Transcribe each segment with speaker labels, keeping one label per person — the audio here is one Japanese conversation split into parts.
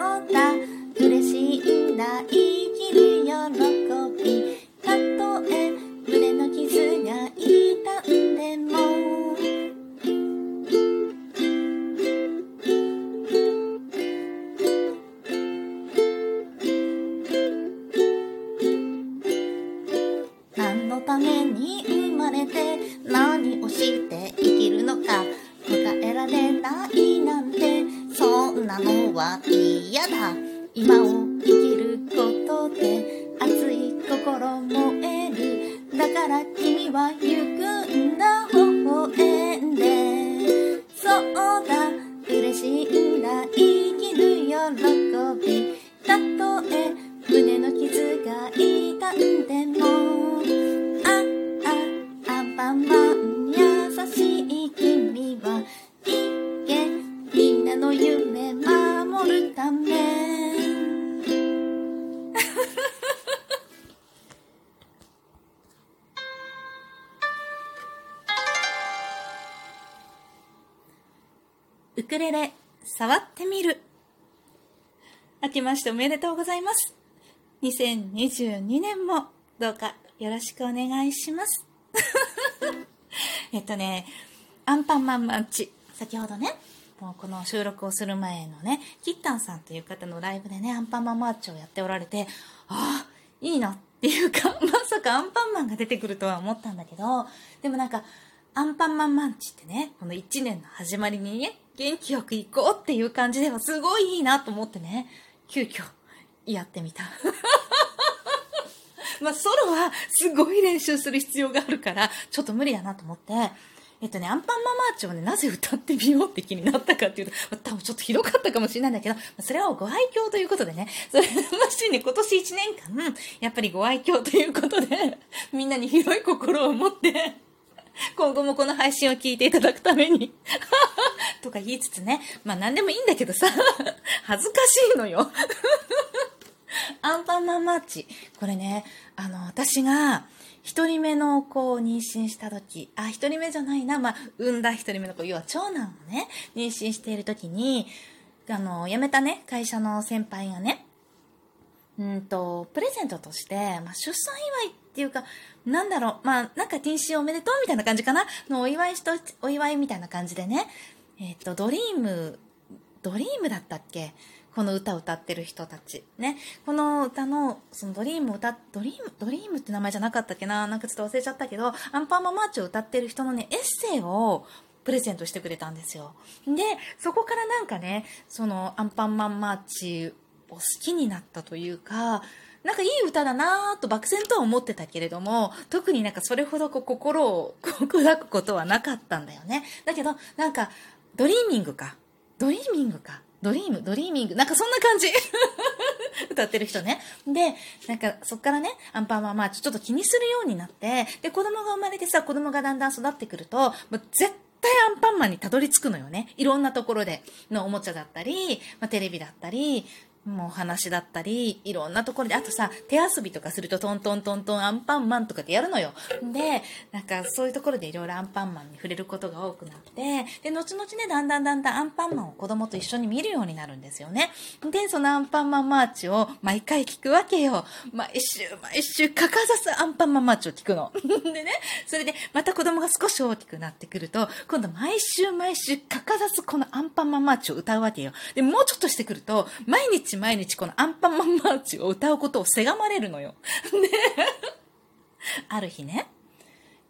Speaker 1: だ嬉しいんだ生きる喜びたとえ胸の傷が痛んでも何のために生まれて何をして生きるのか答えられないなんてそんなのは嫌だ。今を生きることで熱い心燃える。だから君は行く。ウクレレ触ってみる。明けましておめでとうございます。2022年もどうかよろしくお願いします。えっとねアンパンマンマンチ。先ほどねもうこの収録をする前のねキッタンさんという方のライブでねアンパンマンマーチをやっておられてああいいなっていうか まさかアンパンマンが出てくるとは思ったんだけどでもなんかアンパンマンマンチってねこの1年の始まりにね元気よく行こうっていう感じではすごいいいなと思ってね。急遽やってみた。まあ、ソロはすごい練習する必要があるから、ちょっと無理だなと思って、えっとね、アンパンマンマーチをね、なぜ歌ってみようって気になったかっていうと、まあ多分ちょっとひどかったかもしれないんだけど、まあそれはご愛嬌ということでね、それ、もしね、今年1年間、やっぱりご愛嬌ということで、みんなに広い心を持って、今後もこの配信を聞いていただくために、とか言いつつね、まあ何でもいいんだけどさ、恥ずかしいのよ。アンパンマンマーチ。これね、あの、私が、一人目の子を妊娠した時、あ、一人目じゃないな、まあ、産んだ一人目の子、要は長男をね、妊娠している時に、あの、辞めたね、会社の先輩がね、うんと、プレゼントとして、まあ、出産祝いっていうか、なんだろう、まあ、なんか妊娠おめでとうみたいな感じかな。のお祝いしと、お祝いみたいな感じでね、えっ、と、ドリーム、ドリームだったっけ？この歌を歌ってる人たち。ね。この歌の、そのドリームを歌、ドリーム、ドリームって名前じゃなかったっけな？なんかちょっと忘れちゃったけど、アンパンマンマーチを歌ってる人のね、エッセイをプレゼントしてくれたんですよ。で、そこからなんかね、そのアンパンマンマーチを好きになったというか、なんかいい歌だなぁと漠然とは思ってたけれども、特になんかそれほどこう心を砕くことはなかったんだよね。だけど、なんか、ドリーミングか？ドリーミングか？ドリーム、ドリーミング？なんかそんな感じ。歌ってる人ね。で、なんかそっからね、アンパンマンマーチちょっと気にするようになって、で、子供が生まれてさ、子供がだんだん育ってくると、もう絶対アンパンマンにたどり着くのよね。いろんなところで。のおもちゃだったり、まあ、テレビだったり、もう話だったり、いろんなところで、あとさ、手遊びとかするとトントントントンアンパンマンとかってやるのよ。で、なんかそういうところでいろいろアンパンマンに触れることが多くなって、で、後々ね、だんだんだんだんアンパンマンを子供と一緒に見るようになるんですよね。で、そのアンパンマンマーチを毎回聞くわけよ。毎週毎週欠かさずアンパンマンマーチを聞くの。でね、それでまた子供が少し大きくなってくると、今度毎週毎週欠かさずこのアンパンマンマーチを歌うわけよ。で、もうちょっとしてくると、毎日毎日このアンパンマンマーチを歌うことをせがまれるのよ。で、ある日ね、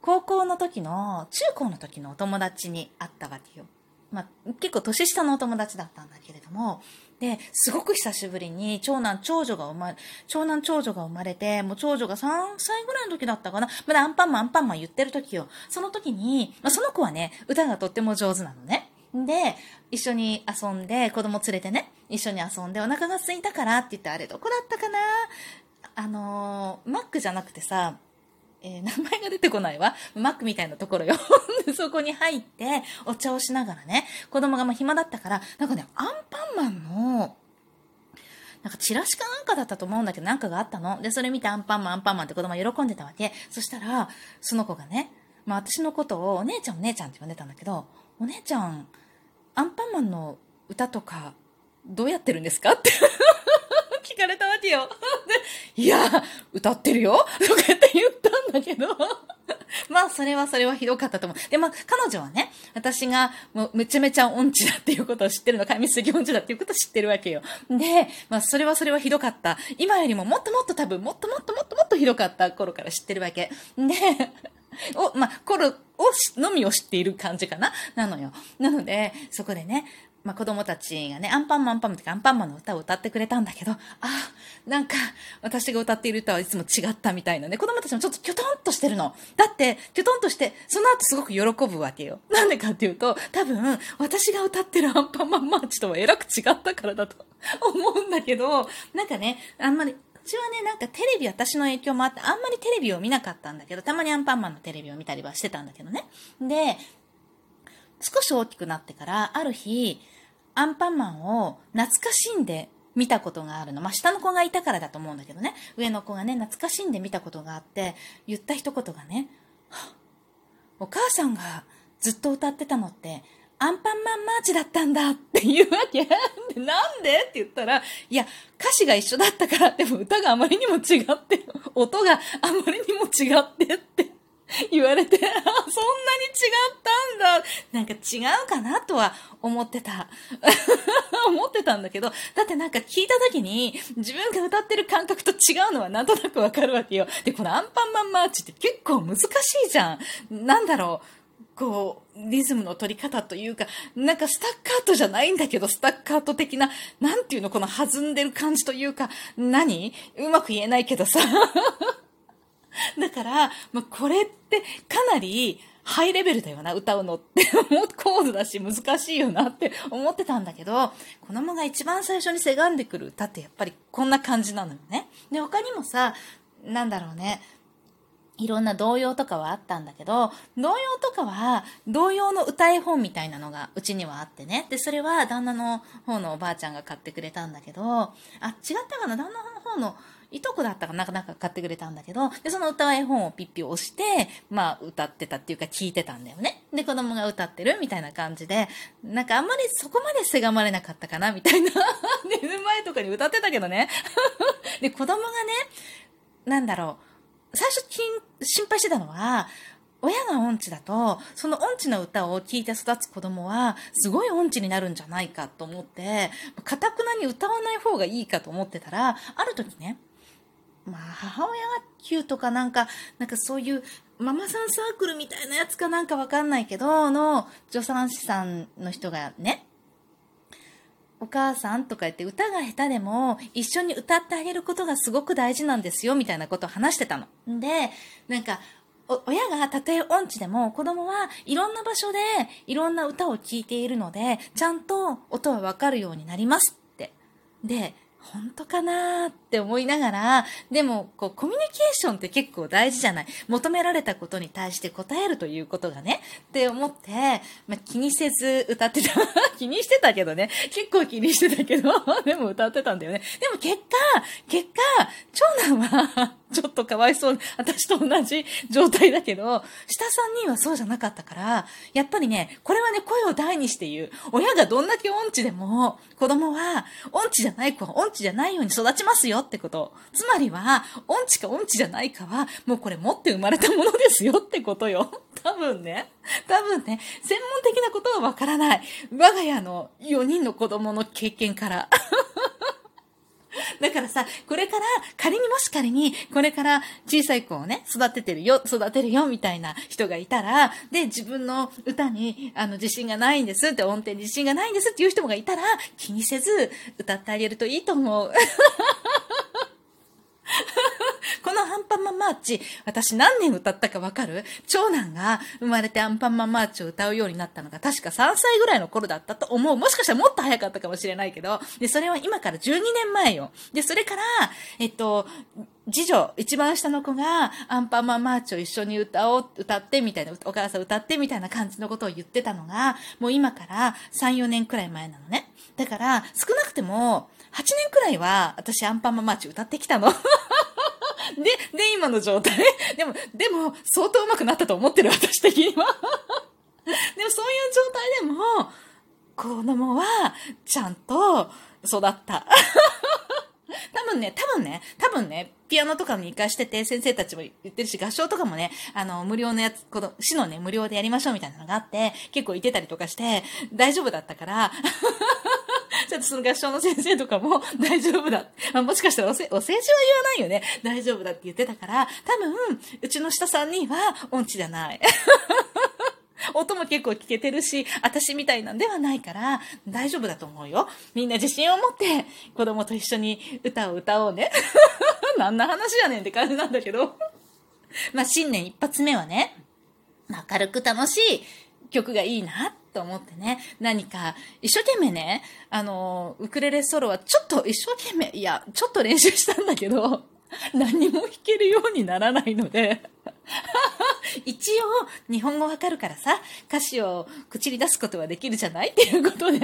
Speaker 1: 高校の時の、中高の時のお友達に会ったわけよ。まあ、結構年下のお友達だったんだけれども、で、すごく久しぶりに長男長女が生まれ、長男長女が生まれて、もう長女が3歳ぐらいの時だったかな。まだアンパンマンアンパンマン言ってる時よ。その時に、まあ、その子はね、歌がとっても上手なのね。で、一緒に遊んで、子供連れてね、一緒に遊んで、お腹が空いたからって言って、あれどこだったかな？あのー、マックじゃなくてさ、えー名前が出てこないわ。マックみたいなところよ。そこに入って、お茶をしながらね、子供がま暇だったから、なんかね、アンパンマンの、なんかチラシかなんかだったと思うんだけど、なんかがあったの。で、それ見てアンパンマン、アンパンマンって子供が喜んでたわけ。そしたら、その子がね、まあ私のことをお姉ちゃんお姉ちゃんって呼んでたんだけど、お姉ちゃん、アンパンマンの歌とかどうやってるんですかって 聞かれたわけよ。で、いや、歌ってるよとかって言ったんだけど、まあ、それはそれはひどかったと思う。で、まあ、彼女はね、私がもうめちゃめちゃ音痴だっていうことを知ってるの、神杉音痴だっていうことを知ってるわけよ。で、まあ、それはそれはひどかった。今よりももっともっと多分、もっともっともっともっとひどかった頃から知ってるわけ。で、お、まあ、頃をのみを知っている感じかな？なのよ。なので、そこでね、まあ、子供たちがね、アンパンマンパンマンってかアンパンマンの歌を歌ってくれたんだけど、あ、なんか、私が歌っている歌はいつも違ったみたいなね、子供たちもちょっとキョトンとしてるの。だって、キョトンとして、その後すごく喜ぶわけよ。なんでかっていうと、多分、私が歌ってるアンパンマンマーチとはえらく違ったからだと思うんだけど、なんかね、あんまり、ちはね、なんかテレビ、私の影響もあって、あんまりテレビを見なかったんだけど、たまにアンパンマンのテレビを見たりはしてたんだけどね。で、少し大きくなってから、ある日、アンパンマンを懐かしんで見たことがあるの。まあ、下の子がいたからだと思うんだけどね。上の子がね、懐かしんで見たことがあって、言った一言がね、お母さんがずっと歌ってたのって、アンパンマンマーチだったんだ言うわけ。なんでって言ったら、いや、歌詞が一緒だったから、でも歌があまりにも違って、音があまりにも違ってって言われて、あ、そんなに違ったんだ。なんか違うかなとは思ってた。思ってたんだけど、だってなんか聞いた時に自分が歌ってる感覚と違うのはなんとなくわかるわけよ。で、このアンパンマンマーチって結構難しいじゃん。なんだろう。こう、リズムの取り方というか、なんかスタッカートじゃないんだけど、スタッカート的な、なんていうの、この弾んでる感じというか、何？うまく言えないけどさ。だから、まあ、これってかなりハイレベルだよな、歌うのって。コードだし難しいよなって思ってたんだけど、子供が一番最初にせがんでくる歌ってやっぱりこんな感じなのよね。で、他にもさ、なんだろうね、いろんな童謡とかはあったんだけど、童謡とかは童謡の歌絵本みたいなのがうちにはあってね。で、それは旦那の方のおばあちゃんが買ってくれたんだけど、あ、違ったかな？旦那の方のいとこだったかな？かなか買ってくれたんだけど、で、その歌絵本をピッピ押して、まあ歌ってたっていうか聞いてたんだよね。で、子供が歌ってるみたいな感じで、なんかあんまりそこまでせがまれなかったかな？みたいな。寝る前とかに歌ってたけどね。で、子供がね、なんだろう、最初心配してたのは、親が音痴だと、その音痴の歌を聴いて育つ子供は、すごい音痴になるんじゃないかと思って、かたくなに歌わない方がいいかと思ってたら、ある時ね、まあ、母親学級とかなんか、なんかそういうママさんサークルみたいなやつかなんかわかんないけど、の助産師さんの人がね、お母さんとか言って歌が下手でも一緒に歌ってあげることがすごく大事なんですよみたいなことを話してたの。で、なんか、親がたとえ音痴でも子供はいろんな場所でいろんな歌を聴いているので、ちゃんと音はわかるようになりますって。で、本当かなって思いながら、でも、こう、コミュニケーションって結構大事じゃない。求められたことに対して答えるということがね、って思って、まあ、気にせず歌ってた。気にしてたけどね。結構気にしてたけど、でも歌ってたんだよね。でも結果、結果、長男は ちょっとかわいそう。私と同じ状態だけど、下3人はそうじゃなかったから、やっぱりね、これはね、声を大にして言う。親がどんだけ音痴でも、子供は、音痴じゃない子は音痴じゃないように育ちますよってこと。つまりは、音痴か音痴じゃないかは、もうこれ持って生まれたものですよってことよ。多分ね。多分ね、専門的なことはわからない。我が家の4人の子供の経験から。だからさ、これから、仮にもし仮に、これから小さい子をね、育ててるよ、育てるよ、みたいな人がいたら、で、自分の歌に、あの、自信がないんですって、音程に自信がないんですっていう人もがいたら、気にせず、歌ってあげるといいと思う。アンパンマンマーチ、私何年歌ったかわかる？長男が生まれてアンパンマンマーチを歌うようになったのが確か3歳ぐらいの頃だったと思う。もしかしたらもっと早かったかもしれないけど、で、それは今から12年前よ。で、それから、えっと、次女、一番下の子が、アンパンマンマーチを一緒に歌おう、歌ってみたいな、お母さん歌ってみたいな感じのことを言ってたのが、もう今から3、4年くらい前なのね。だから、少なくても、8年くらいは、私アンパンマンマーチ歌ってきたの。で、で、今の状態。でも、でも、相当上手くなったと思ってる、私的には。でも、そういう状態でも、子供は、ちゃんと育った。多分ね、多分ね、多分ね、ピアノとかに活かしてて、先生たちも言ってるし、合唱とかもね、あの、無料のやつ、この、市のね、無料でやりましょうみたいなのがあって、結構いてたりとかして、大丈夫だったから、ちょっとその合唱の先生とかも 大丈夫だ。まあ、もしかしたらおせ、お世辞は言わないよね。大丈夫だって言ってたから、多分、うちの下3人は音痴じゃない。音も結構聞けてるし、私みたいなんではないから、大丈夫だと思うよ。みんな自信を持って、子供と一緒に歌を歌おうね。何の話やねんって感じなんだけど。まあ、新年一発目はね、明るく楽しい曲がいいなと思ってね、何か一生懸命ね、あの、ウクレレソロはちょっと一生懸命、いや、ちょっと練習したんだけど、何も弾けるようにならないので 一応、日本語わかるからさ、歌詞を口に出すことはできるじゃない？っていうことで。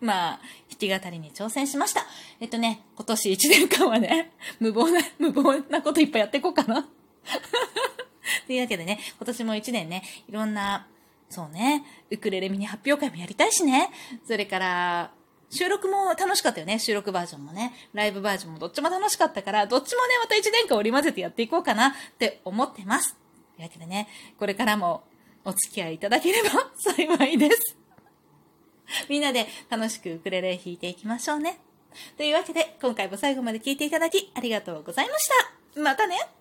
Speaker 1: まあ、弾き語りに挑戦しました。えっとね、今年1年間はね、無謀な、無謀なこといっぱいやっていこうかな。というわけでね、今年も1年ね、いろんな、そうね、ウクレレミニ発表会もやりたいしね、それから、収録も楽しかったよね。収録バージョンもね。ライブバージョンもどっちも楽しかったから、どっちもね、また1年間織り交ぜてやっていこうかなって思ってます。というわけでね、これからもお付き合いいただければ 幸いです。みんなで楽しくウクレレ弾いていきましょうね。というわけで、今回も最後まで聴いていただきありがとうございました。またね